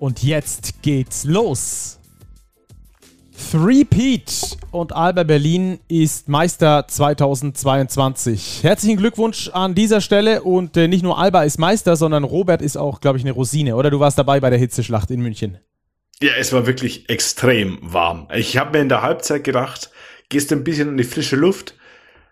Und jetzt geht's los! Three-Peat und Alba Berlin ist Meister 2022. Herzlichen Glückwunsch an dieser Stelle und äh, nicht nur Alba ist Meister, sondern Robert ist auch, glaube ich, eine Rosine, oder? Du warst dabei bei der Hitzeschlacht in München. Ja, es war wirklich extrem warm. Ich habe mir in der Halbzeit gedacht, gehst ein bisschen in die frische Luft.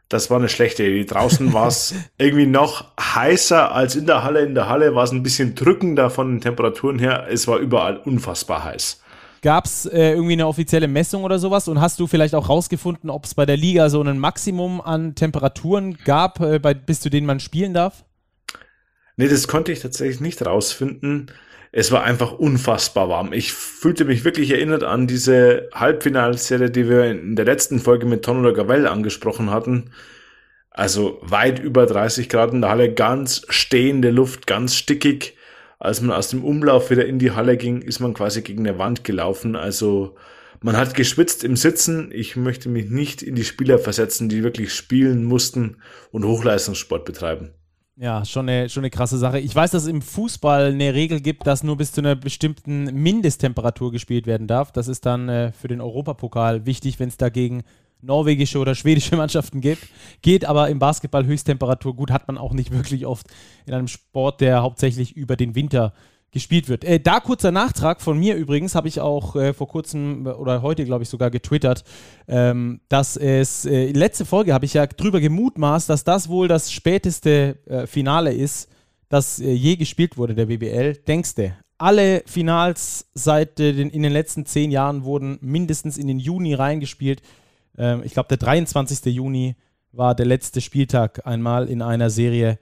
Das war eine schlechte Idee. Draußen war es irgendwie noch heißer als in der Halle. In der Halle war es ein bisschen drückender von den Temperaturen her. Es war überall unfassbar heiß. Gab es äh, irgendwie eine offizielle Messung oder sowas? Und hast du vielleicht auch rausgefunden, ob es bei der Liga so ein Maximum an Temperaturen gab, äh, bei, bis zu denen man spielen darf? Nee, das konnte ich tatsächlich nicht rausfinden. Es war einfach unfassbar warm. Ich fühlte mich wirklich erinnert an diese Halbfinalserie, die wir in der letzten Folge mit Ton oder Gavell angesprochen hatten. Also weit über 30 Grad in der Halle, ganz stehende Luft, ganz stickig als man aus dem Umlauf wieder in die Halle ging, ist man quasi gegen eine Wand gelaufen. Also man hat geschwitzt im Sitzen. Ich möchte mich nicht in die Spieler versetzen, die wirklich spielen mussten und Hochleistungssport betreiben. Ja, schon eine, schon eine krasse Sache. Ich weiß, dass es im Fußball eine Regel gibt, dass nur bis zu einer bestimmten Mindesttemperatur gespielt werden darf. Das ist dann äh, für den Europapokal wichtig, wenn es dagegen norwegische oder schwedische Mannschaften gibt. Geht aber im Basketball Höchsttemperatur gut, hat man auch nicht wirklich oft in einem Sport, der hauptsächlich über den Winter gespielt wird. Äh, da kurzer Nachtrag von mir übrigens, habe ich auch äh, vor kurzem oder heute, glaube ich, sogar getwittert, ähm, dass es, äh, letzte Folge habe ich ja drüber gemutmaßt, dass das wohl das späteste äh, Finale ist, das äh, je gespielt wurde, der BBL. Denkste, alle Finals seit äh, den, in den letzten zehn Jahren wurden mindestens in den Juni reingespielt. Ähm, ich glaube, der 23. Juni war der letzte Spieltag einmal in einer Serie.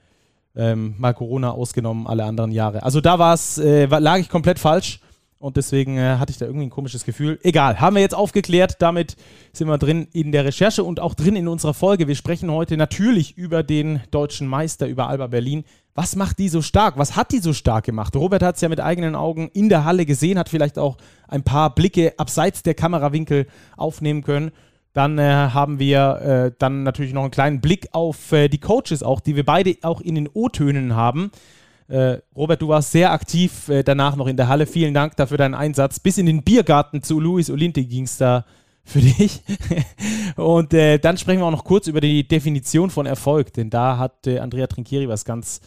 Ähm, mal Corona ausgenommen, alle anderen Jahre. Also da war es, äh, lag ich komplett falsch und deswegen äh, hatte ich da irgendwie ein komisches Gefühl. Egal, haben wir jetzt aufgeklärt. Damit sind wir drin in der Recherche und auch drin in unserer Folge. Wir sprechen heute natürlich über den deutschen Meister, über Alba Berlin. Was macht die so stark? Was hat die so stark gemacht? Robert hat es ja mit eigenen Augen in der Halle gesehen, hat vielleicht auch ein paar Blicke abseits der Kamerawinkel aufnehmen können. Dann äh, haben wir äh, dann natürlich noch einen kleinen Blick auf äh, die Coaches auch, die wir beide auch in den O-Tönen haben. Äh, Robert, du warst sehr aktiv äh, danach noch in der Halle. Vielen Dank dafür deinen Einsatz. Bis in den Biergarten zu Luis Olinti ging es da für dich. Und äh, dann sprechen wir auch noch kurz über die Definition von Erfolg, denn da hat Andrea Trinkieri was ganz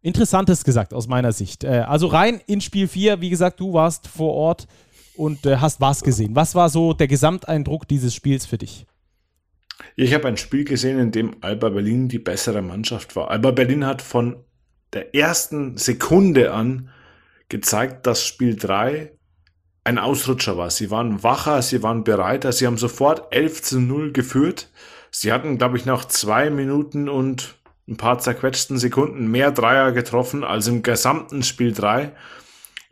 Interessantes gesagt aus meiner Sicht. also rein in Spiel 4. Wie gesagt, du warst vor Ort und äh, hast was gesehen. Was war so der Gesamteindruck dieses Spiels für dich? Ich habe ein Spiel gesehen, in dem Alba Berlin die bessere Mannschaft war. Alba Berlin hat von der ersten Sekunde an gezeigt, dass Spiel 3 ein Ausrutscher war. Sie waren wacher, sie waren bereiter, sie haben sofort 11 zu 0 geführt. Sie hatten, glaube ich, nach zwei Minuten und ein paar zerquetschten Sekunden mehr Dreier getroffen als im gesamten Spiel 3.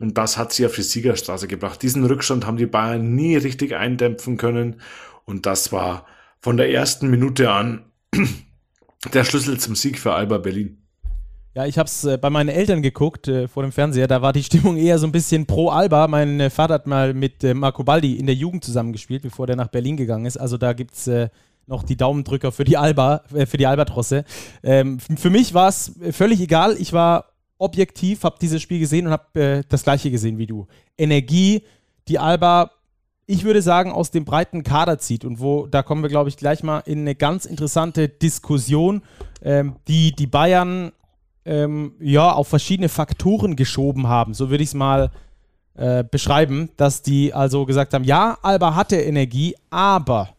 Und das hat sie auf die Siegerstraße gebracht. Diesen Rückstand haben die Bayern nie richtig eindämpfen können. Und das war von der ersten Minute an der Schlüssel zum Sieg für Alba Berlin. Ja, ich habe es äh, bei meinen Eltern geguckt äh, vor dem Fernseher. Da war die Stimmung eher so ein bisschen pro Alba. Mein äh, Vater hat mal mit äh, Marco Baldi in der Jugend zusammengespielt, bevor der nach Berlin gegangen ist. Also da gibt es äh, noch die Daumendrücker für die Alba, äh, für die Albatrosse. Ähm, für mich war es völlig egal. Ich war objektiv, habe dieses Spiel gesehen und habe äh, das gleiche gesehen wie du. Energie, die Alba, ich würde sagen, aus dem breiten Kader zieht und wo, da kommen wir, glaube ich, gleich mal in eine ganz interessante Diskussion, ähm, die die Bayern ähm, ja auf verschiedene Faktoren geschoben haben. So würde ich es mal äh, beschreiben, dass die also gesagt haben, ja, Alba hatte Energie, aber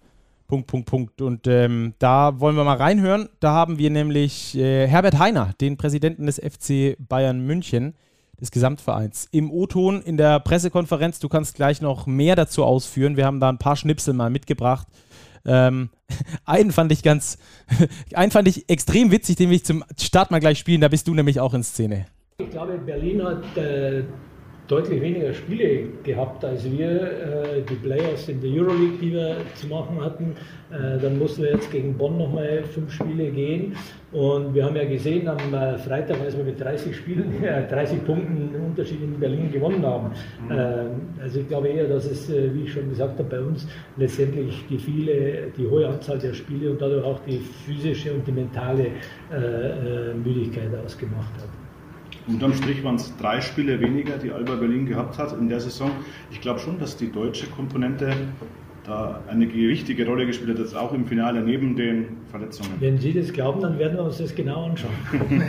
Punkt, Punkt, Punkt. Und ähm, da wollen wir mal reinhören. Da haben wir nämlich äh, Herbert Heiner, den Präsidenten des FC Bayern München, des Gesamtvereins, im O-Ton in der Pressekonferenz. Du kannst gleich noch mehr dazu ausführen. Wir haben da ein paar Schnipsel mal mitgebracht. Ähm, einen fand ich ganz, einen fand ich extrem witzig, den will ich zum Start mal gleich spielen. Da bist du nämlich auch in Szene. Ich glaube, Berlin hat äh, deutlich weniger Spiele gehabt als wir. Äh, die Playoffs in der Euroleague, die wir zu machen hatten. Äh, dann mussten wir jetzt gegen Bonn nochmal fünf Spiele gehen. Und wir haben ja gesehen am äh, Freitag, als wir mit 30 Spielen, 30 Punkten Unterschied in Berlin gewonnen haben. Mhm. Also ich glaube eher, dass es, wie ich schon gesagt habe, bei uns letztendlich die viele, die hohe Anzahl der Spiele und dadurch auch die physische und die mentale Müdigkeit ausgemacht hat. Unterm Strich waren es drei Spiele weniger, die Alba Berlin gehabt hat in der Saison. Ich glaube schon, dass die deutsche Komponente da eine wichtige Rolle gespielt hat, jetzt auch im Finale neben den Verletzungen. Wenn Sie das glauben, dann werden wir uns das genau anschauen.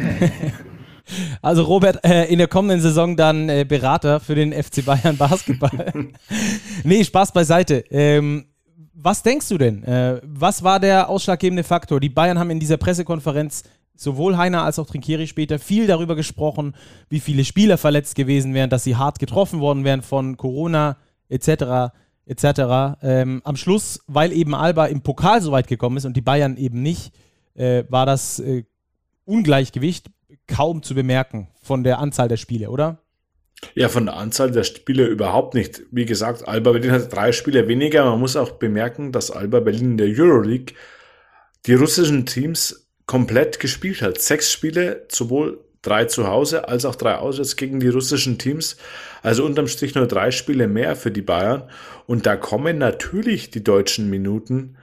Also Robert, äh, in der kommenden Saison dann äh, Berater für den FC Bayern Basketball. nee, Spaß beiseite. Ähm, was denkst du denn? Äh, was war der ausschlaggebende Faktor? Die Bayern haben in dieser Pressekonferenz sowohl Heiner als auch Trinkieri später viel darüber gesprochen, wie viele Spieler verletzt gewesen wären, dass sie hart getroffen worden wären von Corona etc. etc. Ähm, am Schluss, weil eben Alba im Pokal so weit gekommen ist und die Bayern eben nicht, äh, war das äh, Ungleichgewicht kaum zu bemerken von der Anzahl der Spiele, oder? Ja, von der Anzahl der Spiele überhaupt nicht. Wie gesagt, Alba Berlin hat drei Spiele weniger. Man muss auch bemerken, dass Alba Berlin in der Euroleague die russischen Teams komplett gespielt hat. Sechs Spiele, sowohl drei zu Hause als auch drei auswärts gegen die russischen Teams. Also unterm Strich nur drei Spiele mehr für die Bayern. Und da kommen natürlich die deutschen Minuten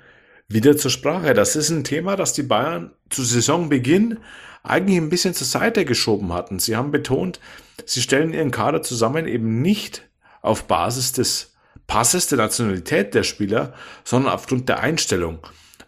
wieder zur Sprache. Das ist ein Thema, das die Bayern zu Saisonbeginn eigentlich ein bisschen zur Seite geschoben hatten. Sie haben betont, sie stellen ihren Kader zusammen eben nicht auf Basis des Passes der Nationalität der Spieler, sondern aufgrund der Einstellung.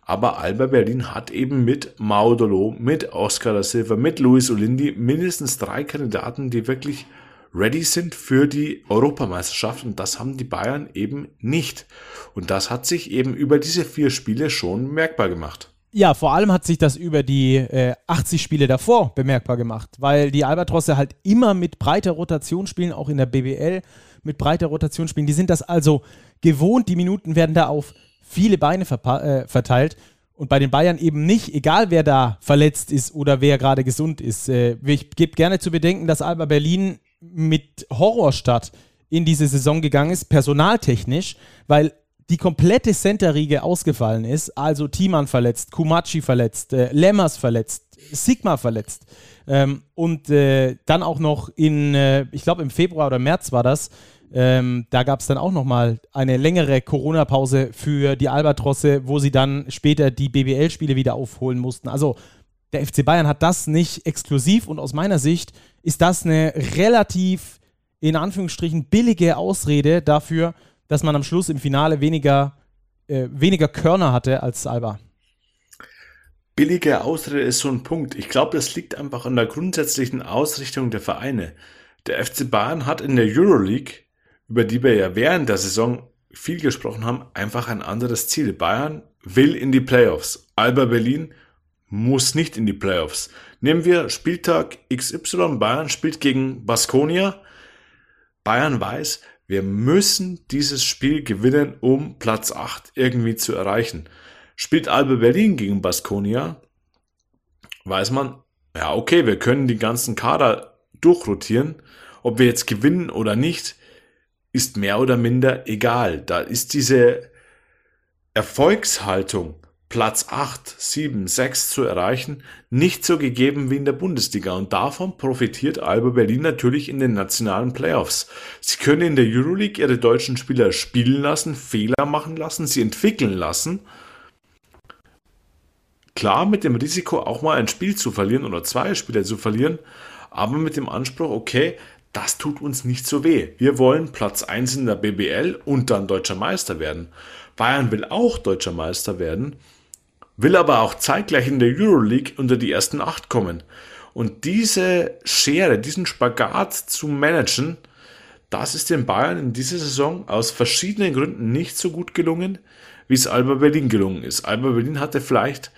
Aber Alba Berlin hat eben mit Maudolo, mit Oscar da Silva, mit Luis Olindi mindestens drei Kandidaten, die wirklich ready sind für die Europameisterschaft und das haben die Bayern eben nicht. Und das hat sich eben über diese vier Spiele schon merkbar gemacht. Ja, vor allem hat sich das über die äh, 80 Spiele davor bemerkbar gemacht, weil die Albatrosse halt immer mit breiter Rotation spielen, auch in der BBL mit breiter Rotation spielen. Die sind das also gewohnt, die Minuten werden da auf viele Beine äh, verteilt. Und bei den Bayern eben nicht, egal wer da verletzt ist oder wer gerade gesund ist. Äh, ich gebe gerne zu bedenken, dass Alba Berlin mit Horrorstadt in diese Saison gegangen ist, personaltechnisch, weil die komplette Center-Riege ausgefallen ist. Also Thiemann verletzt, Kumachi verletzt, äh, Lemmers verletzt, Sigma verletzt. Ähm, und äh, dann auch noch in, äh, ich glaube im Februar oder März war das, ähm, da gab es dann auch nochmal eine längere Corona-Pause für die Albatrosse, wo sie dann später die BBL-Spiele wieder aufholen mussten. Also der FC Bayern hat das nicht exklusiv und aus meiner Sicht ist das eine relativ, in Anführungsstrichen, billige Ausrede dafür, dass man am Schluss im Finale weniger, äh, weniger Körner hatte als Alba. Billige Ausrede ist so ein Punkt. Ich glaube, das liegt einfach an der grundsätzlichen Ausrichtung der Vereine. Der FC Bayern hat in der Euroleague über die wir ja während der Saison viel gesprochen haben, einfach ein anderes Ziel. Bayern will in die Playoffs. Alba Berlin muss nicht in die Playoffs. Nehmen wir Spieltag XY, Bayern spielt gegen Baskonia. Bayern weiß, wir müssen dieses Spiel gewinnen, um Platz 8 irgendwie zu erreichen. Spielt Alba Berlin gegen Baskonia, weiß man, ja okay, wir können die ganzen Kader durchrotieren. Ob wir jetzt gewinnen oder nicht, ist mehr oder minder egal. Da ist diese Erfolgshaltung, Platz 8, 7, 6 zu erreichen, nicht so gegeben wie in der Bundesliga. Und davon profitiert Alba Berlin natürlich in den nationalen Playoffs. Sie können in der Euroleague ihre deutschen Spieler spielen lassen, Fehler machen lassen, sie entwickeln lassen. Klar mit dem Risiko auch mal ein Spiel zu verlieren oder zwei Spiele zu verlieren, aber mit dem Anspruch, okay, das tut uns nicht so weh. Wir wollen Platz 1 in der BBL und dann deutscher Meister werden. Bayern will auch deutscher Meister werden, will aber auch zeitgleich in der Euroleague unter die ersten acht kommen. Und diese Schere, diesen Spagat zu managen, das ist den Bayern in dieser Saison aus verschiedenen Gründen nicht so gut gelungen, wie es Alba Berlin gelungen ist. Alba Berlin hatte vielleicht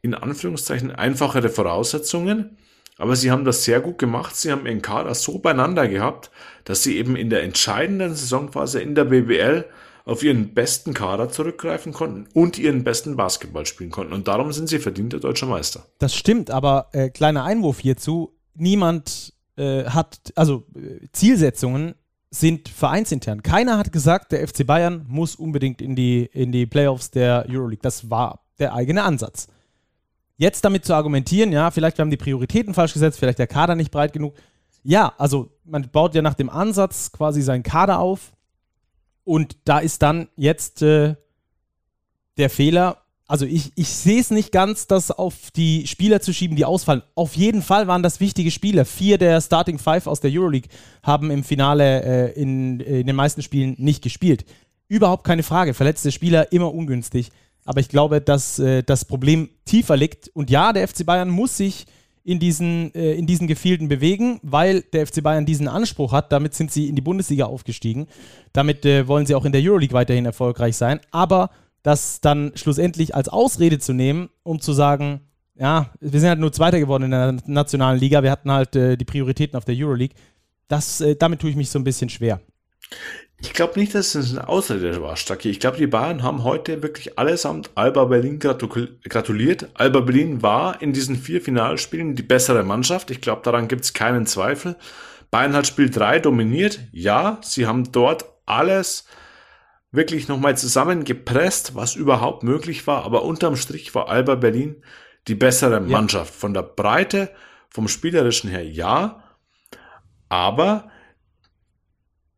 in Anführungszeichen einfachere Voraussetzungen, aber sie haben das sehr gut gemacht. Sie haben ihren Kader so beieinander gehabt, dass sie eben in der entscheidenden Saisonphase in der BBL auf ihren besten Kader zurückgreifen konnten und ihren besten Basketball spielen konnten. Und darum sind sie verdienter deutscher Meister. Das stimmt, aber äh, kleiner Einwurf hierzu. Niemand äh, hat, also äh, Zielsetzungen sind vereinsintern. Keiner hat gesagt, der FC Bayern muss unbedingt in die, in die Playoffs der Euroleague. Das war der eigene Ansatz. Jetzt damit zu argumentieren, ja, vielleicht wir haben die Prioritäten falsch gesetzt, vielleicht der Kader nicht breit genug. Ja, also man baut ja nach dem Ansatz quasi seinen Kader auf und da ist dann jetzt äh, der Fehler, also ich, ich sehe es nicht ganz, das auf die Spieler zu schieben, die ausfallen. Auf jeden Fall waren das wichtige Spieler. Vier der Starting Five aus der Euroleague haben im Finale äh, in, in den meisten Spielen nicht gespielt. Überhaupt keine Frage. Verletzte Spieler immer ungünstig. Aber ich glaube, dass äh, das Problem tiefer liegt. Und ja, der FC Bayern muss sich in diesen, äh, in diesen Gefilden bewegen, weil der FC Bayern diesen Anspruch hat. Damit sind sie in die Bundesliga aufgestiegen. Damit äh, wollen sie auch in der Euroleague weiterhin erfolgreich sein. Aber das dann schlussendlich als Ausrede zu nehmen, um zu sagen, ja, wir sind halt nur Zweiter geworden in der nationalen Liga, wir hatten halt äh, die Prioritäten auf der Euroleague, das, äh, damit tue ich mich so ein bisschen schwer. Ich glaube nicht, dass es eine Ausrede war, Stacki. Ich glaube, die Bayern haben heute wirklich allesamt Alba Berlin gratuliert. Alba Berlin war in diesen vier Finalspielen die bessere Mannschaft. Ich glaube, daran gibt es keinen Zweifel. Bayern hat Spiel 3 dominiert. Ja, sie haben dort alles wirklich nochmal zusammengepresst, was überhaupt möglich war. Aber unterm Strich war Alba Berlin die bessere Mannschaft. Ja. Von der Breite, vom Spielerischen her ja. Aber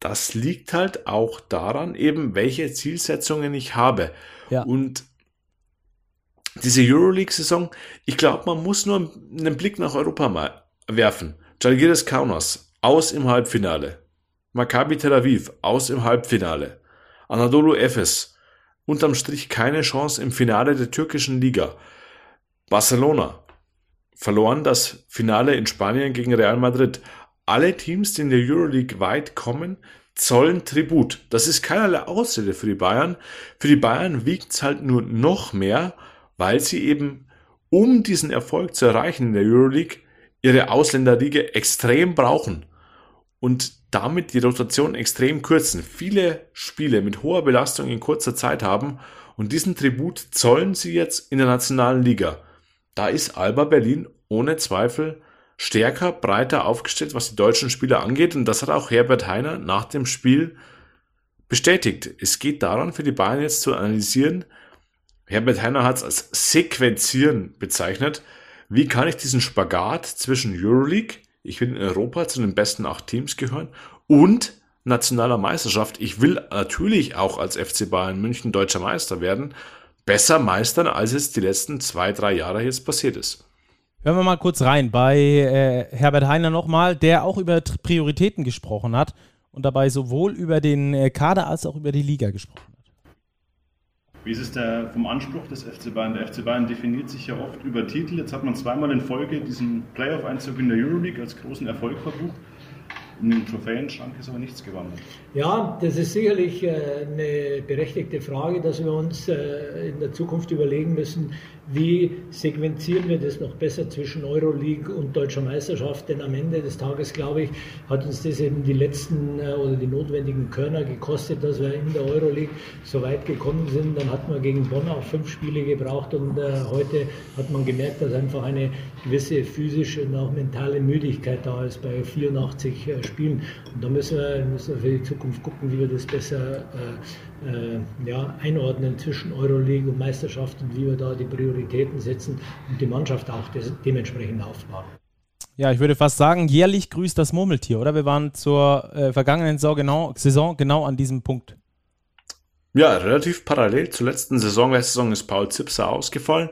das liegt halt auch daran, eben welche Zielsetzungen ich habe. Ja. Und diese Euroleague-Saison, ich glaube, man muss nur einen Blick nach Europa mal werfen. Jalgiris Kaunas aus im Halbfinale. Maccabi Tel Aviv aus im Halbfinale. Anadolu Efes, unterm Strich keine Chance im Finale der türkischen Liga. Barcelona, verloren das Finale in Spanien gegen Real Madrid. Alle Teams, die in der Euroleague weit kommen, zollen Tribut. Das ist keinerlei Ausrede für die Bayern. Für die Bayern wiegt es halt nur noch mehr, weil sie eben, um diesen Erfolg zu erreichen in der Euroleague, ihre Ausländerliga extrem brauchen. Und damit die Rotation extrem kürzen, viele Spiele mit hoher Belastung in kurzer Zeit haben und diesen Tribut zollen sie jetzt in der nationalen Liga. Da ist Alba Berlin ohne Zweifel stärker, breiter aufgestellt, was die deutschen Spieler angeht und das hat auch Herbert Heiner nach dem Spiel bestätigt. Es geht daran, für die Bayern jetzt zu analysieren, Herbert Heiner hat es als Sequenzieren bezeichnet, wie kann ich diesen Spagat zwischen Euroleague, ich will in Europa zu den besten acht Teams gehören und nationaler Meisterschaft. Ich will natürlich auch als FC Bayern München deutscher Meister werden, besser meistern, als es die letzten zwei, drei Jahre jetzt passiert ist. Hören wir mal kurz rein bei äh, Herbert Heiner nochmal, der auch über Prioritäten gesprochen hat und dabei sowohl über den äh, Kader als auch über die Liga gesprochen hat. Wie ist es der, vom Anspruch des FC Bayern? Der FC Bayern definiert sich ja oft über Titel. Jetzt hat man zweimal in Folge diesen Playoff-Einzug in der Euroleague als großen Erfolg verbucht. In den Trophäenschrank ist aber nichts gewandert. Ja, das ist sicherlich äh, eine berechtigte Frage, dass wir uns äh, in der Zukunft überlegen müssen, wie sequenzieren wir das noch besser zwischen Euroleague und deutscher Meisterschaft? Denn am Ende des Tages, glaube ich, hat uns das eben die letzten äh, oder die notwendigen Körner gekostet, dass wir in der Euroleague so weit gekommen sind. Dann hat man gegen Bonn auch fünf Spiele gebraucht und äh, heute hat man gemerkt, dass einfach eine gewisse physische und auch mentale Müdigkeit da ist bei 84 äh, Spielen. Und da müssen wir, müssen wir für die Zukunft gucken, wie wir das besser äh, ja, einordnen zwischen Euroleague und Meisterschaft und wie wir da die Prioritäten setzen und die Mannschaft auch des, dementsprechend aufbauen. Ja, ich würde fast sagen, jährlich grüßt das Murmeltier, oder? Wir waren zur äh, vergangenen Saison genau, Saison genau an diesem Punkt. Ja, relativ parallel zur letzten Saison. Letzte Saison ist Paul Zipser ausgefallen.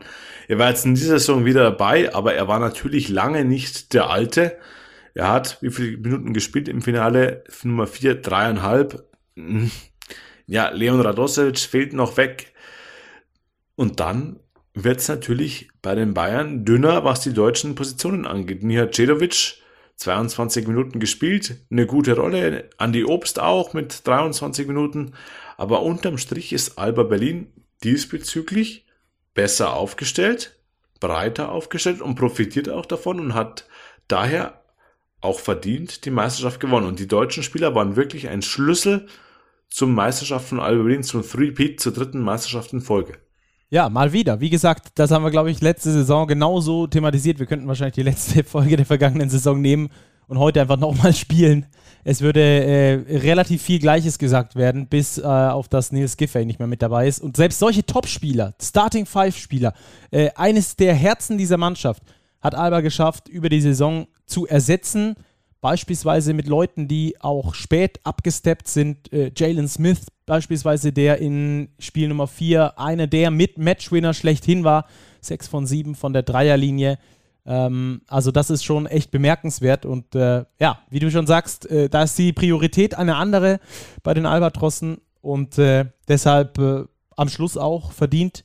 Er war jetzt in dieser Saison wieder dabei, aber er war natürlich lange nicht der Alte. Er hat wie viele Minuten gespielt im Finale? Nummer 4, dreieinhalb. Hm. Ja, Leon Radosevic fehlt noch weg. Und dann wird es natürlich bei den Bayern dünner, was die deutschen Positionen angeht. Cedovic, 22 Minuten gespielt, eine gute Rolle. Andi Obst auch mit 23 Minuten. Aber unterm Strich ist Alba Berlin diesbezüglich besser aufgestellt, breiter aufgestellt und profitiert auch davon und hat daher auch verdient die Meisterschaft gewonnen. Und die deutschen Spieler waren wirklich ein Schlüssel zum Meisterschaft von Alba Berlin, zum Three-Peat, zur dritten Meisterschaft in Folge. Ja, mal wieder. Wie gesagt, das haben wir, glaube ich, letzte Saison genauso thematisiert. Wir könnten wahrscheinlich die letzte Folge der vergangenen Saison nehmen und heute einfach nochmal spielen, es würde äh, relativ viel Gleiches gesagt werden, bis äh, auf das Nils Giffey nicht mehr mit dabei ist. Und selbst solche Top-Spieler, Starting Five-Spieler, äh, eines der Herzen dieser Mannschaft, hat Alba geschafft, über die Saison zu ersetzen. Beispielsweise mit Leuten, die auch spät abgesteppt sind. Äh, Jalen Smith beispielsweise, der in Spiel Nummer 4 einer der mit Matchwinner schlechthin war. 6 von 7 von der Dreierlinie. Ähm, also das ist schon echt bemerkenswert und äh, ja, wie du schon sagst, äh, da ist die Priorität eine andere bei den Albatrossen und äh, deshalb äh, am Schluss auch verdient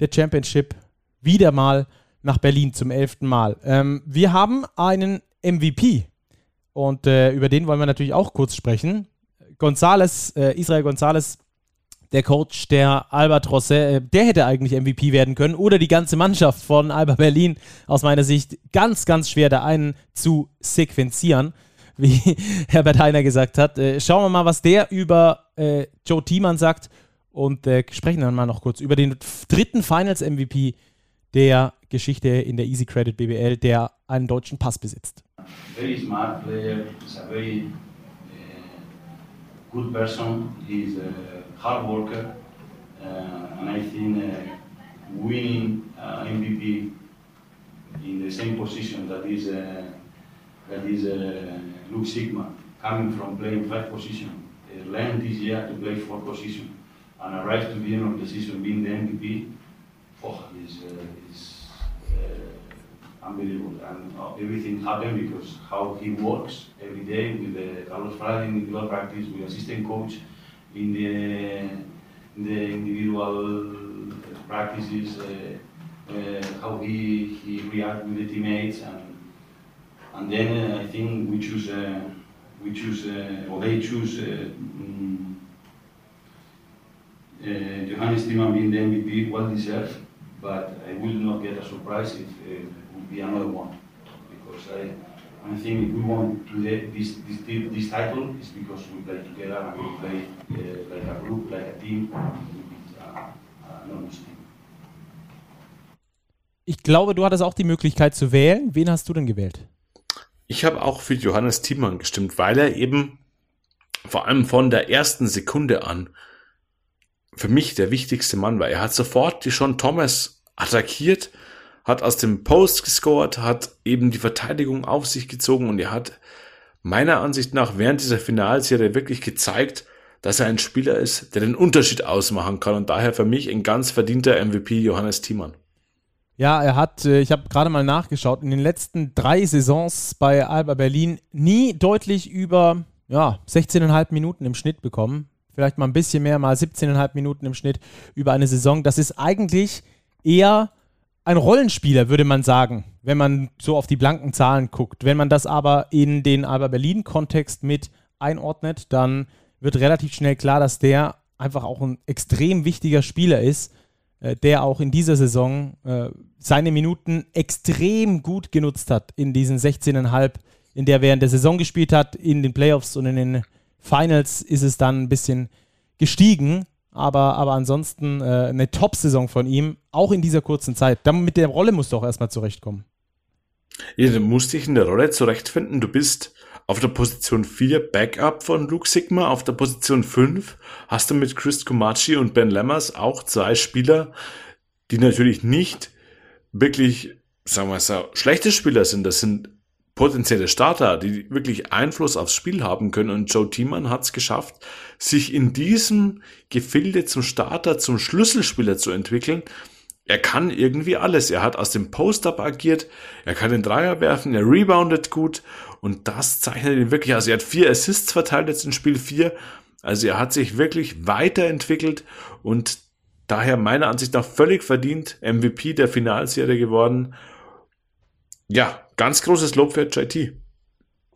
der Championship wieder mal nach Berlin zum elften Mal. Ähm, wir haben einen MVP und äh, über den wollen wir natürlich auch kurz sprechen. Gonzales, äh, Israel Gonzales der Coach der Albatrosse, äh, der hätte eigentlich MVP werden können oder die ganze Mannschaft von Alba Berlin aus meiner Sicht ganz, ganz schwer da einen zu sequenzieren, wie Herbert Heiner gesagt hat. Äh, schauen wir mal, was der über äh, Joe Thiemann sagt und äh, sprechen dann mal noch kurz über den dritten Finals-MVP der Geschichte in der Easy Credit BBL, der einen deutschen Pass besitzt. Very smart player, he's a very good person, he's a hard worker, uh, and I think uh, winning uh, MVP in the same position that is that is Luke Sigma, coming from playing five position, learned this year to play four position, and arrived to the end of the season being the MVP. Oh, is is unbelievable. And uh, everything happened because how he works every day with the Carlos Friday in the practice, with assistant coach, in the, in the individual practices, uh, uh, how he, he react with the teammates, and and then uh, I think we choose we choose or they choose. Um, Johannes Thiemann being the MVP, well deserved, but I will not get a surprise if be another one because I, I think if we want to get this, this, this title, it's because we play together and we play uh, like a group, like a team, uh, enormous team. Ich glaube, du hattest auch die Möglichkeit zu wählen. Wen hast du denn gewählt? Ich habe auch für Johannes Thiemann gestimmt, weil er eben vor allem von der ersten Sekunde an für mich der wichtigste Mann war. Er hat sofort die Sean Thomas attackiert hat aus dem Post gescored, hat eben die Verteidigung auf sich gezogen und er hat meiner Ansicht nach während dieser Finalserie wirklich gezeigt, dass er ein Spieler ist, der den Unterschied ausmachen kann und daher für mich ein ganz verdienter MVP Johannes Thiemann. Ja, er hat, äh, ich habe gerade mal nachgeschaut, in den letzten drei Saisons bei Alba Berlin nie deutlich über ja, 16,5 Minuten im Schnitt bekommen. Vielleicht mal ein bisschen mehr, mal 17,5 Minuten im Schnitt über eine Saison. Das ist eigentlich eher ein Rollenspieler, würde man sagen, wenn man so auf die blanken Zahlen guckt. Wenn man das aber in den Alba Berlin-Kontext mit einordnet, dann wird relativ schnell klar, dass der einfach auch ein extrem wichtiger Spieler ist, äh, der auch in dieser Saison äh, seine Minuten extrem gut genutzt hat in diesen 16,5, in der er während der Saison gespielt hat. In den Playoffs und in den Finals ist es dann ein bisschen gestiegen. Aber, aber ansonsten äh, eine Top-Saison von ihm, auch in dieser kurzen Zeit. Dann mit der Rolle musst du auch erstmal zurechtkommen. Ja, du musst dich in der Rolle zurechtfinden. Du bist auf der Position 4 Backup von Luke Sigma. Auf der Position 5 hast du mit Chris Kumachi und Ben Lemmers auch zwei Spieler, die natürlich nicht wirklich, sagen wir so, schlechte Spieler sind. Das sind potenzielle Starter, die wirklich Einfluss aufs Spiel haben können. Und Joe Thiemann hat es geschafft, sich in diesem Gefilde zum Starter, zum Schlüsselspieler zu entwickeln. Er kann irgendwie alles. Er hat aus dem Post-Up agiert, er kann den Dreier werfen, er reboundet gut und das zeichnet ihn wirklich. Also er hat vier Assists verteilt jetzt in Spiel 4. Also er hat sich wirklich weiterentwickelt und daher meiner Ansicht nach völlig verdient MVP der Finalserie geworden. Ja, ganz großes Lob für JT.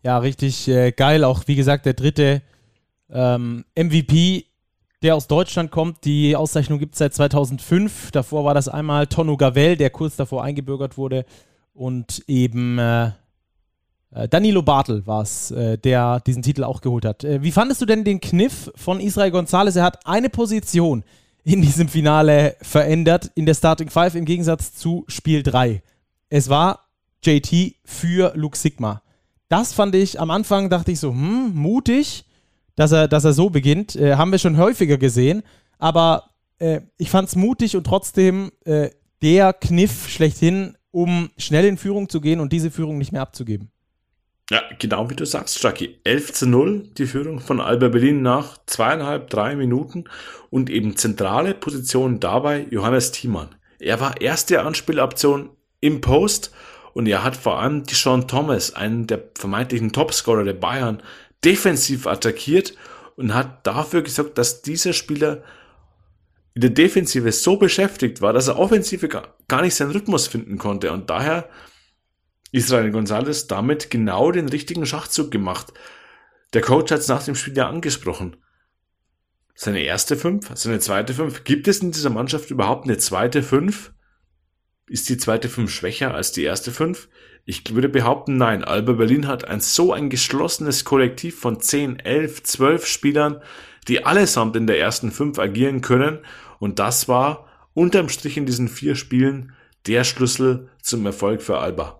Ja, richtig äh, geil. Auch wie gesagt, der dritte ähm, MVP, der aus Deutschland kommt. Die Auszeichnung gibt es seit 2005. Davor war das einmal Tonno Gavel, der kurz davor eingebürgert wurde. Und eben äh, äh Danilo Bartel war es, äh, der diesen Titel auch geholt hat. Äh, wie fandest du denn den Kniff von Israel Gonzalez? Er hat eine Position in diesem Finale verändert, in der Starting Five im Gegensatz zu Spiel 3. Es war JT für Luke Sigma. das fand ich am Anfang, dachte ich so, hm, mutig, dass er, dass er so beginnt. Äh, haben wir schon häufiger gesehen. Aber äh, ich fand es mutig und trotzdem äh, der Kniff schlechthin, um schnell in Führung zu gehen und diese Führung nicht mehr abzugeben. Ja, genau wie du sagst, Stucky. 11 zu 0, die Führung von Alba Berlin nach zweieinhalb, drei Minuten und eben zentrale Position dabei Johannes Thiemann. Er war erste Anspieloption im Post und er hat vor allem die Sean Thomas, einen der vermeintlichen Topscorer der Bayern, defensiv attackiert und hat dafür gesorgt, dass dieser Spieler in der Defensive so beschäftigt war, dass er offensive gar nicht seinen Rhythmus finden konnte und daher Israel Gonzalez damit genau den richtigen Schachzug gemacht. Der Coach hat es nach dem Spiel ja angesprochen. Seine erste Fünf, seine zweite Fünf. Gibt es in dieser Mannschaft überhaupt eine zweite Fünf? Ist die zweite Fünf schwächer als die erste Fünf? Ich würde behaupten, nein. Alba Berlin hat ein so ein geschlossenes Kollektiv von 10, 11, 12 Spielern, die allesamt in der ersten Fünf agieren können. Und das war unterm Strich in diesen vier Spielen der Schlüssel zum Erfolg für Alba.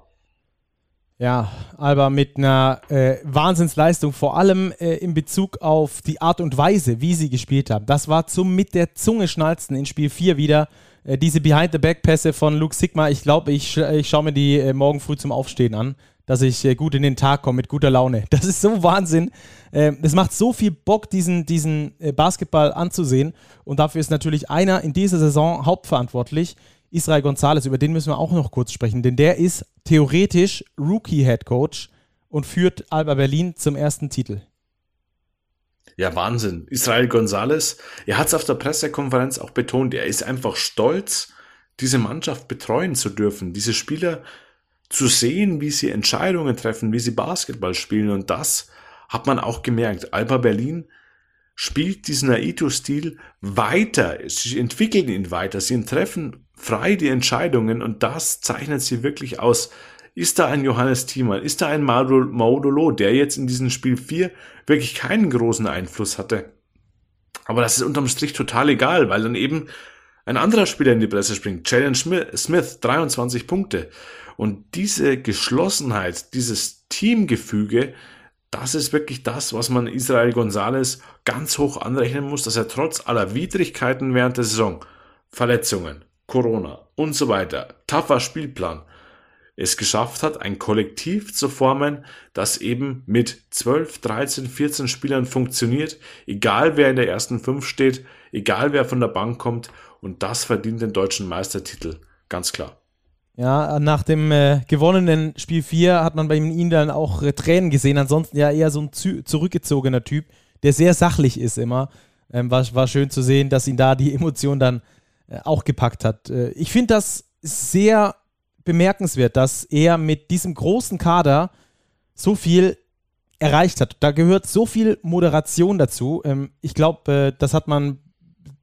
Ja, Alba mit einer äh, Wahnsinnsleistung, vor allem äh, in Bezug auf die Art und Weise, wie sie gespielt haben. Das war zum mit der Zunge schnalzen in Spiel 4 wieder. Äh, diese Behind-the-Back-Pässe von Luke Sigma, ich glaube, ich, ich schaue mir die äh, morgen früh zum Aufstehen an, dass ich äh, gut in den Tag komme, mit guter Laune. Das ist so Wahnsinn. Ähm, es macht so viel Bock, diesen, diesen Basketball anzusehen. Und dafür ist natürlich einer in dieser Saison hauptverantwortlich Israel Gonzalez, über den müssen wir auch noch kurz sprechen, denn der ist theoretisch Rookie-Head Coach und führt Alba Berlin zum ersten Titel. Ja, Wahnsinn. Israel Gonzalez, er hat es auf der Pressekonferenz auch betont, er ist einfach stolz, diese Mannschaft betreuen zu dürfen, diese Spieler zu sehen, wie sie Entscheidungen treffen, wie sie Basketball spielen. Und das hat man auch gemerkt. Alba Berlin spielt diesen Aito-Stil weiter. Sie entwickeln ihn weiter. Sie treffen frei die Entscheidungen und das zeichnet sie wirklich aus. Ist da ein Johannes Thiemann? Ist da ein Maudolo, der jetzt in diesem Spiel 4 wirklich keinen großen Einfluss hatte? Aber das ist unterm Strich total egal, weil dann eben ein anderer Spieler in die Presse springt. Jalen Smith, 23 Punkte. Und diese Geschlossenheit, dieses Teamgefüge, das ist wirklich das, was man Israel Gonzalez ganz hoch anrechnen muss, dass er trotz aller Widrigkeiten während der Saison, Verletzungen, Corona und so weiter, tougher Spielplan, es geschafft hat, ein Kollektiv zu formen, das eben mit 12, 13, 14 Spielern funktioniert, egal wer in der ersten fünf steht, egal wer von der Bank kommt, und das verdient den deutschen Meistertitel, ganz klar. Ja, nach dem äh, gewonnenen Spiel 4 hat man bei ihm dann auch äh, Tränen gesehen. Ansonsten ja eher so ein zurückgezogener Typ, der sehr sachlich ist immer. Ähm, war, war schön zu sehen, dass ihn da die Emotion dann äh, auch gepackt hat. Äh, ich finde das sehr bemerkenswert, dass er mit diesem großen Kader so viel erreicht hat. Da gehört so viel Moderation dazu. Ähm, ich glaube, äh, das hat man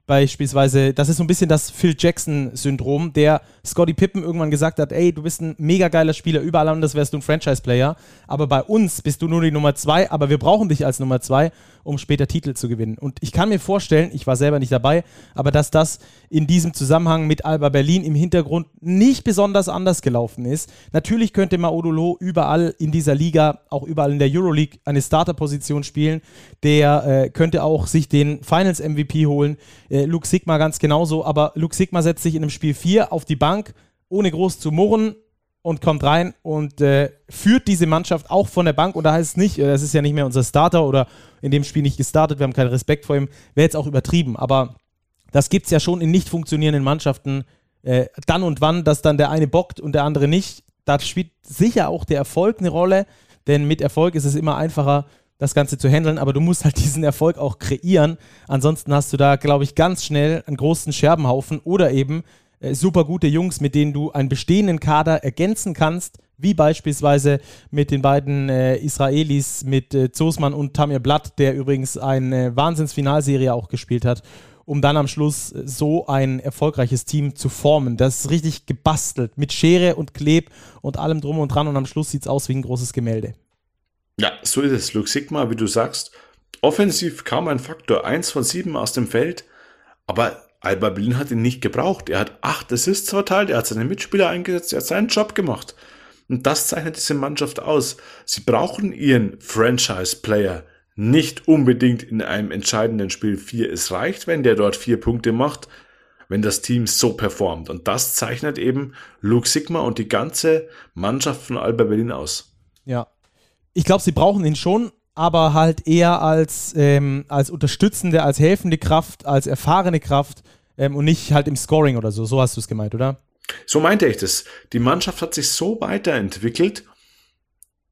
beispielsweise, das ist so ein bisschen das Phil Jackson-Syndrom, der Scotty Pippen irgendwann gesagt hat, ey, du bist ein mega geiler Spieler, überall anders wärst du ein Franchise-Player, aber bei uns bist du nur die Nummer zwei, aber wir brauchen dich als Nummer zwei, um später Titel zu gewinnen. Und ich kann mir vorstellen, ich war selber nicht dabei, aber dass das in diesem Zusammenhang mit Alba Berlin im Hintergrund nicht besonders anders gelaufen ist. Natürlich könnte Maodolo überall in dieser Liga, auch überall in der Euroleague, eine Starter-Position spielen. Der äh, könnte auch sich den Finals-MVP holen. Äh, Luke Sigma ganz genauso, aber Luke Sigma setzt sich in einem Spiel 4 auf die Bank, ohne groß zu murren, und kommt rein und äh, führt diese Mannschaft auch von der Bank. Und da heißt es nicht, äh, das ist ja nicht mehr unser Starter oder in dem Spiel nicht gestartet, wir haben keinen Respekt vor ihm, wäre jetzt auch übertrieben. Aber das gibt es ja schon in nicht funktionierenden Mannschaften äh, dann und wann, dass dann der eine bockt und der andere nicht. Da spielt sicher auch der Erfolg eine Rolle, denn mit Erfolg ist es immer einfacher, das Ganze zu handeln, aber du musst halt diesen Erfolg auch kreieren. Ansonsten hast du da, glaube ich, ganz schnell einen großen Scherbenhaufen oder eben äh, super gute Jungs, mit denen du einen bestehenden Kader ergänzen kannst, wie beispielsweise mit den beiden äh, Israelis, mit äh, Zosman und Tamir Blatt, der übrigens eine Wahnsinnsfinalserie auch gespielt hat, um dann am Schluss äh, so ein erfolgreiches Team zu formen. Das ist richtig gebastelt, mit Schere und Kleb und allem drum und dran und am Schluss sieht es aus wie ein großes Gemälde. Ja, so ist es. Luke Sigma, wie du sagst, offensiv kam ein Faktor 1 von 7 aus dem Feld, aber Alba Berlin hat ihn nicht gebraucht. Er hat acht Assists verteilt, er hat seine Mitspieler eingesetzt, er hat seinen Job gemacht. Und das zeichnet diese Mannschaft aus. Sie brauchen ihren Franchise-Player nicht unbedingt in einem entscheidenden Spiel 4. Es reicht, wenn der dort vier Punkte macht, wenn das Team so performt. Und das zeichnet eben Luke Sigma und die ganze Mannschaft von Alba Berlin aus. Ja. Ich glaube, sie brauchen ihn schon, aber halt eher als, ähm, als unterstützende, als helfende Kraft, als erfahrene Kraft ähm, und nicht halt im Scoring oder so. So hast du es gemeint, oder? So meinte ich das. Die Mannschaft hat sich so weiterentwickelt,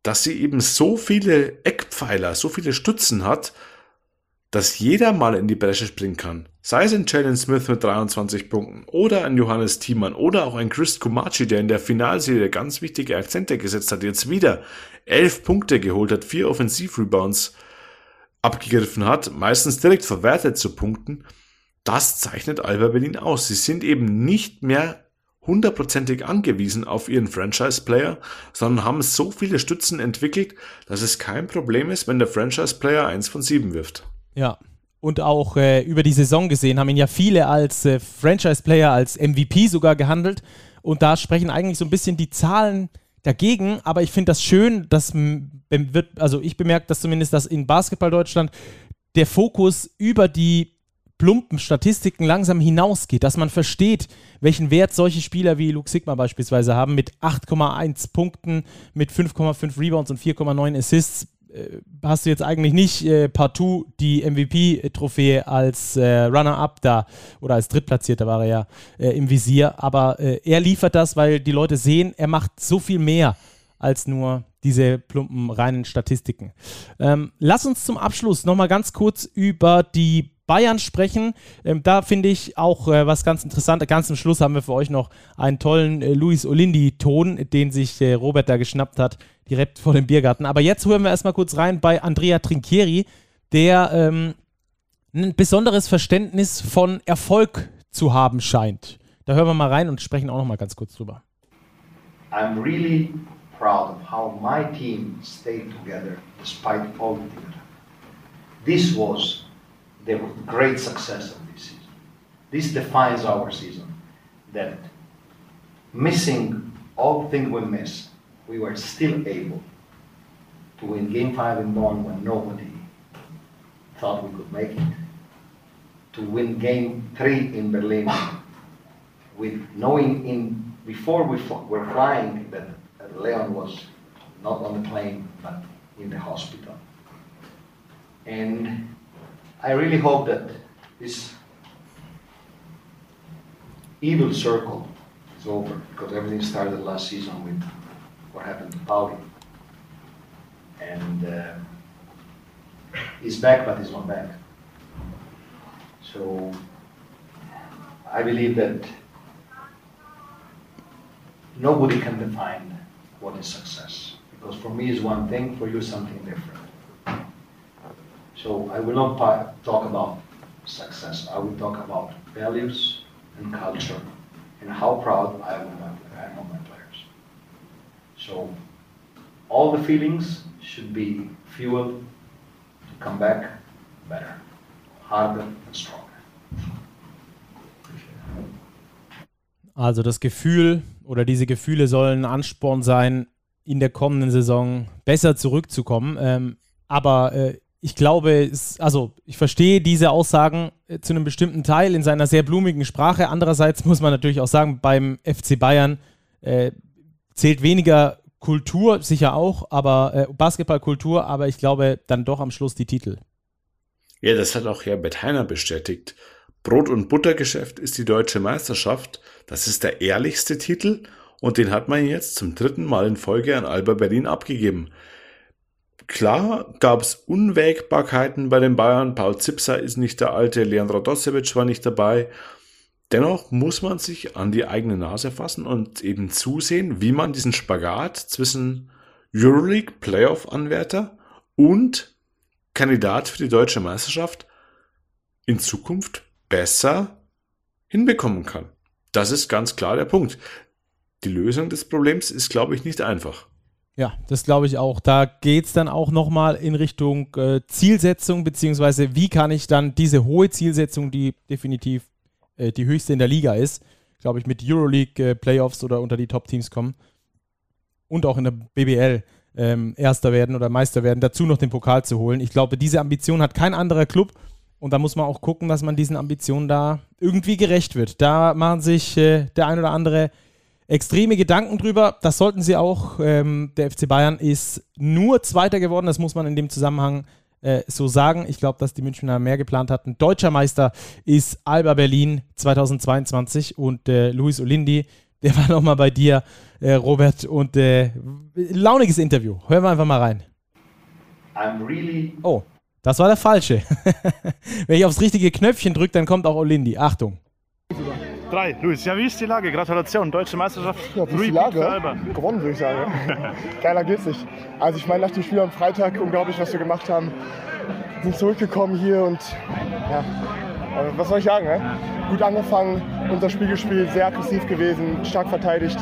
dass sie eben so viele Eckpfeiler, so viele Stützen hat, dass jeder mal in die Bresche springen kann. Sei es ein Jalen Smith mit 23 Punkten oder ein Johannes Thiemann oder auch ein Chris Kumachi, der in der Finalserie ganz wichtige Akzente gesetzt hat, jetzt wieder 11 Punkte geholt hat, vier Offensivrebounds abgegriffen hat, meistens direkt verwertet zu Punkten. Das zeichnet Alba Berlin aus. Sie sind eben nicht mehr hundertprozentig angewiesen auf ihren Franchise-Player, sondern haben so viele Stützen entwickelt, dass es kein Problem ist, wenn der Franchise-Player eins von sieben wirft. Ja. Und auch äh, über die Saison gesehen haben ihn ja viele als äh, Franchise-Player, als MVP sogar gehandelt. Und da sprechen eigentlich so ein bisschen die Zahlen dagegen. Aber ich finde das schön, dass wird, also ich bemerke das zumindest, dass in Basketball Deutschland der Fokus über die plumpen Statistiken langsam hinausgeht, dass man versteht, welchen Wert solche Spieler wie Luke Sigma beispielsweise haben, mit 8,1 Punkten, mit 5,5 Rebounds und 4,9 Assists hast du jetzt eigentlich nicht äh, partout die MVP-Trophäe als äh, Runner-up da oder als Drittplatzierter war er ja äh, im Visier, aber äh, er liefert das, weil die Leute sehen, er macht so viel mehr als nur diese plumpen reinen Statistiken. Ähm, lass uns zum Abschluss nochmal ganz kurz über die Bayern sprechen. Ähm, da finde ich auch äh, was ganz Interessantes. Ganz zum Schluss haben wir für euch noch einen tollen äh, Luis Olindi-Ton, den sich äh, Robert da geschnappt hat, direkt vor dem Biergarten. Aber jetzt hören wir erstmal kurz rein bei Andrea Trinchieri, der ähm, ein besonderes Verständnis von Erfolg zu haben scheint. Da hören wir mal rein und sprechen auch noch mal ganz kurz drüber. I'm really proud of how my team stayed together despite all the. This was the great success of this season. This defines our season. That missing all things we missed, we were still able to win Game 5 in Bonn when nobody thought we could make it. To win Game 3 in Berlin with knowing in before we were flying that Leon was not on the plane but in the hospital. And I really hope that this evil circle is over because everything started last season with what happened to Pauli. And uh, he's back, but he's not back. So I believe that nobody can define what is success. Because for me is one thing, for you something different. So I will not talk about success. I will talk about values and culture and how proud I am of my players. So all the feelings should be fueled to come back better, harder and stronger. Also das Gefühl oder diese Gefühle sollen Ansporn sein, in der kommenden Saison besser zurückzukommen. Ähm, aber äh, ich glaube, es, also ich verstehe diese Aussagen äh, zu einem bestimmten Teil in seiner sehr blumigen Sprache. Andererseits muss man natürlich auch sagen, beim FC Bayern äh, zählt weniger Kultur, sicher auch, aber äh, Basketballkultur, aber ich glaube dann doch am Schluss die Titel. Ja, das hat auch Herbert Heiner bestätigt. Brot- und Buttergeschäft ist die deutsche Meisterschaft. Das ist der ehrlichste Titel und den hat man jetzt zum dritten Mal in Folge an Alba Berlin abgegeben. Klar gab es Unwägbarkeiten bei den Bayern. Paul Zipser ist nicht der alte, Leandro Dosevic war nicht dabei. Dennoch muss man sich an die eigene Nase fassen und eben zusehen, wie man diesen Spagat zwischen Euroleague Playoff-Anwärter und Kandidat für die deutsche Meisterschaft in Zukunft besser hinbekommen kann. Das ist ganz klar der Punkt. Die Lösung des Problems ist, glaube ich, nicht einfach. Ja, das glaube ich auch. Da geht es dann auch nochmal in Richtung äh, Zielsetzung, beziehungsweise wie kann ich dann diese hohe Zielsetzung, die definitiv äh, die höchste in der Liga ist, glaube ich, mit Euroleague äh, oder unter die Top-Teams kommen. und auch in der BBL ähm, Erster werden oder Meister werden, dazu noch den Pokal zu holen. Ich glaube, diese Ambition hat kein anderer Club. Und da muss man auch gucken, dass man diesen Ambitionen da irgendwie gerecht wird. Da machen sich äh, der ein oder andere extreme Gedanken drüber. Das sollten sie auch. Ähm, der FC Bayern ist nur Zweiter geworden. Das muss man in dem Zusammenhang äh, so sagen. Ich glaube, dass die Münchner mehr geplant hatten. Deutscher Meister ist Alba Berlin 2022 und äh, Luis Olindi, der war nochmal bei dir, äh, Robert, und äh, launiges Interview. Hören wir einfach mal rein. I'm really Oh, das war der falsche. Wenn ich aufs richtige Knöpfchen drücke, dann kommt auch Olindi. Achtung. Drei, Luis. Ja, wie ist die Lage? Gratulation, deutsche Meisterschaft. Ja, wie ist die Lage? Gewonnen, würde ich sagen. Geiler geht's nicht. Also ich meine, nach dem Spiel am Freitag, unglaublich, was wir gemacht haben. Sind zurückgekommen hier und ja, was soll ich sagen? Ne? Gut angefangen, unser Spiel gespielt, sehr aggressiv gewesen, stark verteidigt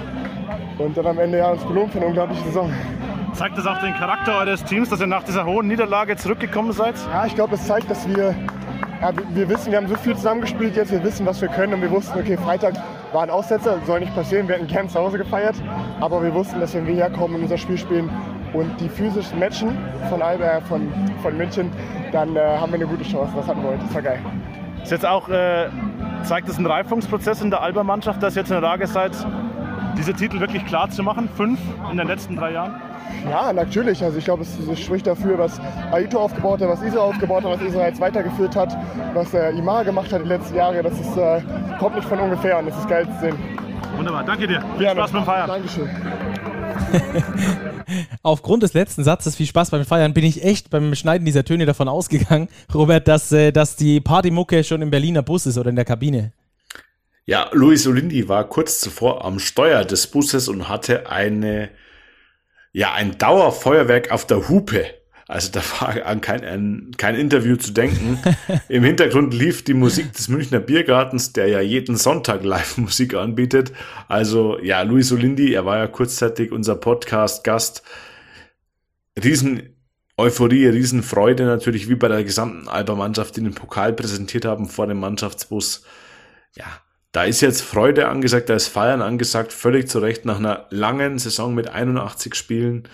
und dann am Ende ja uns belohnt für eine unglaubliche Saison. Zeigt das auch den Charakter eures Teams, dass ihr nach dieser hohen Niederlage zurückgekommen seid? Ja, ich glaube, es zeigt, dass wir, ja, wir- wissen, wir haben so viel zusammengespielt jetzt, wir wissen, was wir können und wir wussten, okay, Freitag war ein Aussetzer, soll nicht passieren, wir hätten gern zu Hause gefeiert, aber wir wussten, dass wenn wir herkommen und unser Spiel spielen und die physischen Matchen von, Alba, äh, von, von München, dann äh, haben wir eine gute Chance. Das hatten wir heute, das war geil. Ist jetzt auch, äh, zeigt es einen Reifungsprozess in der Alba-Mannschaft, dass ihr jetzt in der Lage seid, diese Titel wirklich klar zu machen? Fünf in den letzten drei Jahren? Ja, natürlich. Also ich glaube, es, es spricht dafür, was Aito aufgebaut hat, was Israel aufgebaut hat, was Israel jetzt weitergeführt hat, was äh, Imar gemacht hat die letzten Jahre. Das ist, äh, kommt nicht von ungefähr und das ist geil zu sehen. Wunderbar, danke dir. Viel Gerne. Spaß beim Feiern. Dankeschön. Aufgrund des letzten Satzes, viel Spaß beim Feiern, bin ich echt beim Schneiden dieser Töne davon ausgegangen, Robert, dass, äh, dass die Partymucke schon im Berliner Bus ist oder in der Kabine. Ja, Luis Olindi war kurz zuvor am Steuer des Busses und hatte eine, ja, ein Dauerfeuerwerk auf der Hupe. Also da war an kein, ein, kein Interview zu denken. Im Hintergrund lief die Musik des Münchner Biergartens, der ja jeden Sonntag Live-Musik anbietet. Also ja, Luis Olindi, er war ja kurzzeitig unser Podcast-Gast. Riesen Euphorie, Riesenfreude natürlich, wie bei der gesamten Alba-Mannschaft, die den Pokal präsentiert haben vor dem Mannschaftsbus. Ja, da ist jetzt Freude angesagt, da ist Feiern angesagt, völlig zu Recht nach einer langen Saison mit 81 Spielen.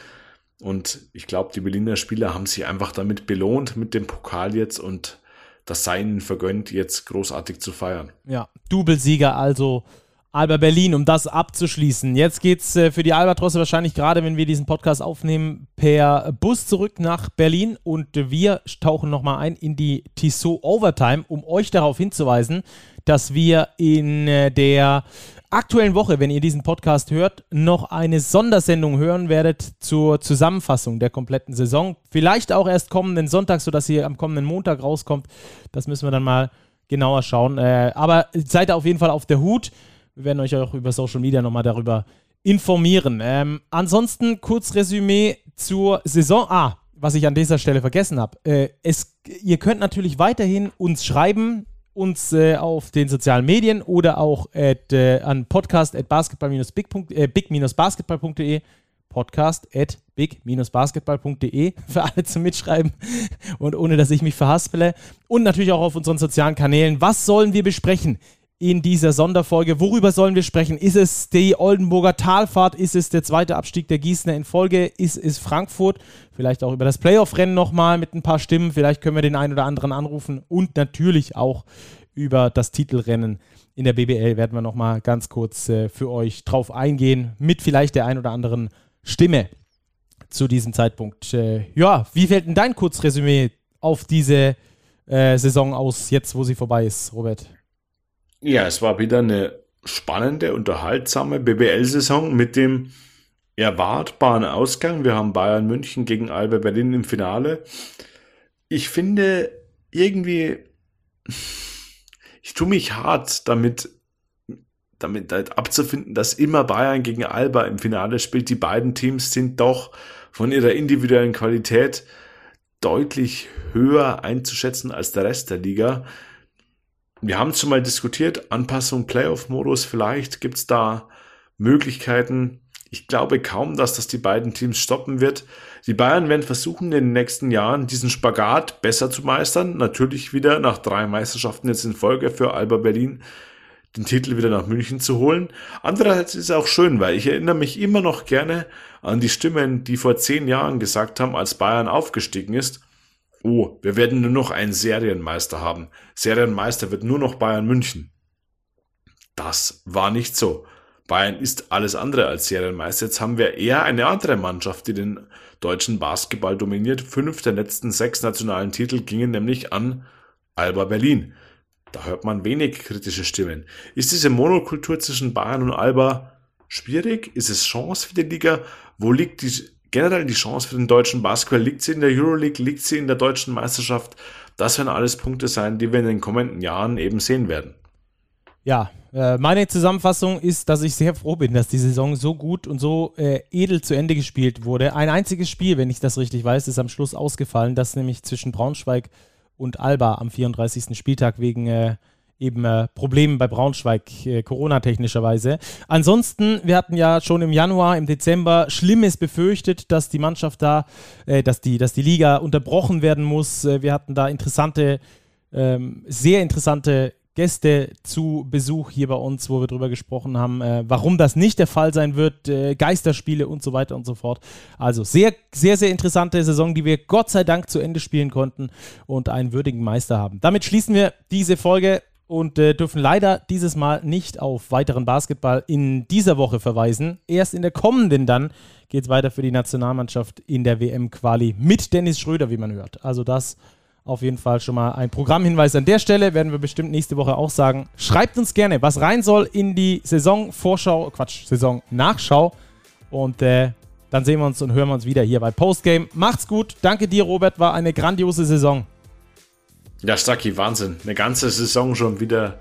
Und ich glaube, die Berliner Spieler haben sich einfach damit belohnt mit dem Pokal jetzt und das sei ihnen vergönnt, jetzt großartig zu feiern. Ja, Doublesieger also Alba Berlin, um das abzuschließen. Jetzt geht's äh, für die Albatrosse wahrscheinlich gerade, wenn wir diesen Podcast aufnehmen, per Bus zurück nach Berlin und wir tauchen nochmal ein in die Tissot Overtime, um euch darauf hinzuweisen, dass wir in äh, der aktuellen Woche, wenn ihr diesen Podcast hört, noch eine Sondersendung hören werdet zur Zusammenfassung der kompletten Saison. Vielleicht auch erst kommenden Sonntag, sodass ihr am kommenden Montag rauskommt. Das müssen wir dann mal genauer schauen. Äh, aber seid auf jeden Fall auf der Hut. Wir werden euch auch über Social Media nochmal darüber informieren. Ähm, ansonsten kurz Resümee zur Saison. Ah, was ich an dieser Stelle vergessen habe. Äh, ihr könnt natürlich weiterhin uns schreiben, uns äh, auf den sozialen Medien oder auch at, äh, an podcast at basketball-big.de, big-basketball.de, podcast at big-basketball.de für alle zum Mitschreiben und ohne, dass ich mich verhaspele. Und natürlich auch auf unseren sozialen Kanälen. Was sollen wir besprechen? In dieser Sonderfolge. Worüber sollen wir sprechen? Ist es die Oldenburger Talfahrt? Ist es der zweite Abstieg der Gießener in Folge? Ist es Frankfurt? Vielleicht auch über das Playoff-Rennen nochmal mit ein paar Stimmen. Vielleicht können wir den einen oder anderen anrufen. Und natürlich auch über das Titelrennen in der BBL werden wir nochmal ganz kurz äh, für euch drauf eingehen. Mit vielleicht der ein oder anderen Stimme zu diesem Zeitpunkt. Äh, ja, wie fällt denn dein Kurzresümee auf diese äh, Saison aus, jetzt wo sie vorbei ist, Robert? Ja, es war wieder eine spannende, unterhaltsame BBL-Saison mit dem erwartbaren Ausgang. Wir haben Bayern München gegen Alba Berlin im Finale. Ich finde irgendwie, ich tue mich hart damit, damit abzufinden, dass immer Bayern gegen Alba im Finale spielt. Die beiden Teams sind doch von ihrer individuellen Qualität deutlich höher einzuschätzen als der Rest der Liga. Wir haben es schon mal diskutiert, Anpassung Playoff-Modus, vielleicht gibt es da Möglichkeiten. Ich glaube kaum, dass das die beiden Teams stoppen wird. Die Bayern werden versuchen, in den nächsten Jahren diesen Spagat besser zu meistern. Natürlich wieder nach drei Meisterschaften jetzt in Folge für Alba Berlin den Titel wieder nach München zu holen. Andererseits ist es auch schön, weil ich erinnere mich immer noch gerne an die Stimmen, die vor zehn Jahren gesagt haben, als Bayern aufgestiegen ist, oh, wir werden nur noch einen Serienmeister haben. Serienmeister wird nur noch Bayern München. Das war nicht so. Bayern ist alles andere als Serienmeister. Jetzt haben wir eher eine andere Mannschaft, die den deutschen Basketball dominiert. Fünf der letzten sechs nationalen Titel gingen nämlich an Alba Berlin. Da hört man wenig kritische Stimmen. Ist diese Monokultur zwischen Bayern und Alba schwierig? Ist es Chance für die Liga? Wo liegt die, generell die Chance für den deutschen Basketball? Liegt sie in der Euroleague? Liegt sie in der deutschen Meisterschaft? Das werden alles Punkte sein, die wir in den kommenden Jahren eben sehen werden. Ja, äh, meine Zusammenfassung ist, dass ich sehr froh bin, dass die Saison so gut und so äh, edel zu Ende gespielt wurde. Ein einziges Spiel, wenn ich das richtig weiß, ist am Schluss ausgefallen, das nämlich zwischen Braunschweig und Alba am 34. Spieltag wegen äh, eben äh, Problemen bei Braunschweig, äh, Corona-technischerweise. Ansonsten, wir hatten ja schon im Januar, im Dezember Schlimmes befürchtet, dass die Mannschaft da, äh, dass, die, dass die Liga unterbrochen werden muss. Äh, wir hatten da interessante, ähm, sehr interessante Gäste zu Besuch hier bei uns, wo wir darüber gesprochen haben, äh, warum das nicht der Fall sein wird, äh, Geisterspiele und so weiter und so fort. Also sehr, sehr, sehr interessante Saison, die wir Gott sei Dank zu Ende spielen konnten und einen würdigen Meister haben. Damit schließen wir diese Folge und äh, dürfen leider dieses Mal nicht auf weiteren Basketball in dieser Woche verweisen. Erst in der kommenden dann geht es weiter für die Nationalmannschaft in der WM-Quali mit Dennis Schröder, wie man hört. Also das auf jeden Fall schon mal ein Programmhinweis an der Stelle. Werden wir bestimmt nächste Woche auch sagen. Schreibt uns gerne, was rein soll in die Saisonvorschau, Quatsch, Saison-Nachschau. Und äh, dann sehen wir uns und hören wir uns wieder hier bei Postgame. Macht's gut. Danke dir, Robert. War eine grandiose Saison. Ja, Stacki, Wahnsinn. Eine ganze Saison schon wieder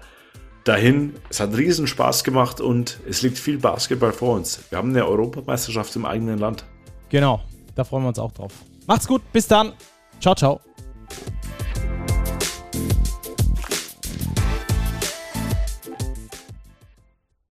dahin. Es hat riesen Spaß gemacht und es liegt viel Basketball vor uns. Wir haben eine Europameisterschaft im eigenen Land. Genau, da freuen wir uns auch drauf. Macht's gut, bis dann. Ciao, ciao.